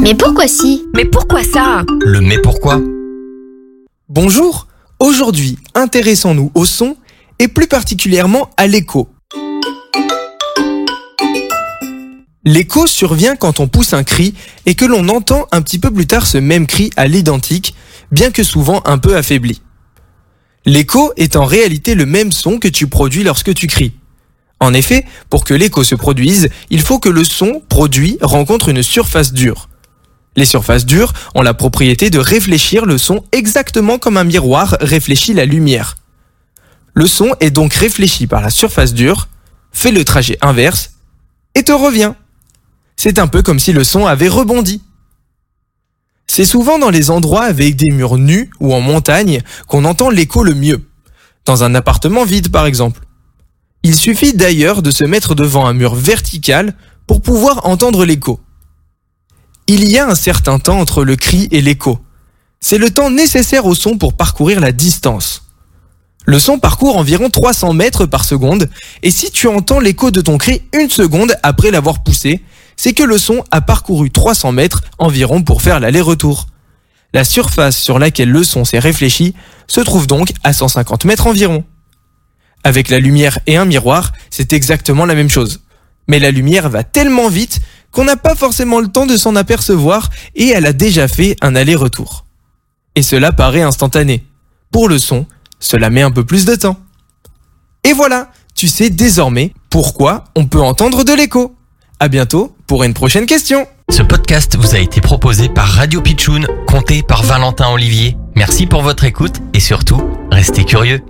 Mais pourquoi si? Mais pourquoi ça? Le mais pourquoi? Bonjour, aujourd'hui intéressons-nous au son et plus particulièrement à l'écho. L'écho survient quand on pousse un cri et que l'on entend un petit peu plus tard ce même cri à l'identique, bien que souvent un peu affaibli. L'écho est en réalité le même son que tu produis lorsque tu cries. En effet, pour que l'écho se produise, il faut que le son produit rencontre une surface dure. Les surfaces dures ont la propriété de réfléchir le son exactement comme un miroir réfléchit la lumière. Le son est donc réfléchi par la surface dure, fait le trajet inverse et te revient. C'est un peu comme si le son avait rebondi. C'est souvent dans les endroits avec des murs nus ou en montagne qu'on entend l'écho le mieux. Dans un appartement vide par exemple. Il suffit d'ailleurs de se mettre devant un mur vertical pour pouvoir entendre l'écho. Il y a un certain temps entre le cri et l'écho. C'est le temps nécessaire au son pour parcourir la distance. Le son parcourt environ 300 mètres par seconde, et si tu entends l'écho de ton cri une seconde après l'avoir poussé, c'est que le son a parcouru 300 mètres environ pour faire l'aller-retour. La surface sur laquelle le son s'est réfléchi se trouve donc à 150 mètres environ. Avec la lumière et un miroir, c'est exactement la même chose. Mais la lumière va tellement vite qu'on n'a pas forcément le temps de s'en apercevoir et elle a déjà fait un aller-retour. Et cela paraît instantané. Pour le son, cela met un peu plus de temps. Et voilà, tu sais désormais pourquoi on peut entendre de l'écho. À bientôt pour une prochaine question. Ce podcast vous a été proposé par Radio Pitchoun, compté par Valentin Olivier. Merci pour votre écoute et surtout, restez curieux.